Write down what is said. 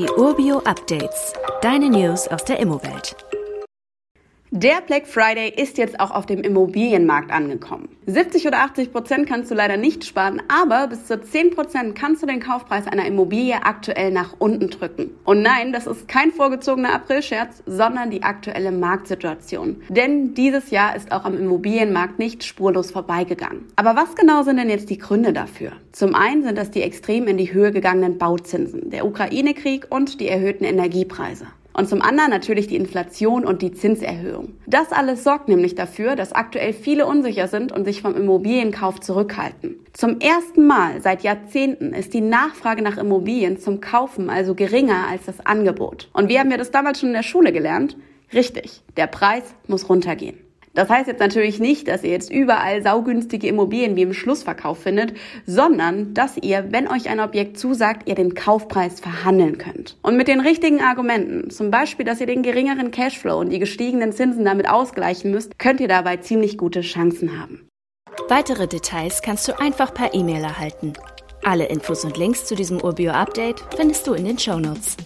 Die Urbio Updates. Deine News aus der Immowelt. Der Black Friday ist jetzt auch auf dem Immobilienmarkt angekommen. 70 oder 80 Prozent kannst du leider nicht sparen, aber bis zu 10 Prozent kannst du den Kaufpreis einer Immobilie aktuell nach unten drücken. Und nein, das ist kein vorgezogener Aprilscherz, sondern die aktuelle Marktsituation. Denn dieses Jahr ist auch am Immobilienmarkt nicht spurlos vorbeigegangen. Aber was genau sind denn jetzt die Gründe dafür? Zum einen sind das die extrem in die Höhe gegangenen Bauzinsen, der Ukraine-Krieg und die erhöhten Energiepreise. Und zum anderen natürlich die Inflation und die Zinserhöhung. Das alles sorgt nämlich dafür, dass aktuell viele unsicher sind und sich vom Immobilienkauf zurückhalten. Zum ersten Mal seit Jahrzehnten ist die Nachfrage nach Immobilien zum Kaufen also geringer als das Angebot. Und wie haben wir das damals schon in der Schule gelernt? Richtig, der Preis muss runtergehen. Das heißt jetzt natürlich nicht, dass ihr jetzt überall saugünstige Immobilien wie im Schlussverkauf findet, sondern dass ihr, wenn euch ein Objekt zusagt, ihr den Kaufpreis verhandeln könnt. Und mit den richtigen Argumenten, zum Beispiel, dass ihr den geringeren Cashflow und die gestiegenen Zinsen damit ausgleichen müsst, könnt ihr dabei ziemlich gute Chancen haben. Weitere Details kannst du einfach per E-Mail erhalten. Alle Infos und Links zu diesem Urbio-Update findest du in den Show Notes.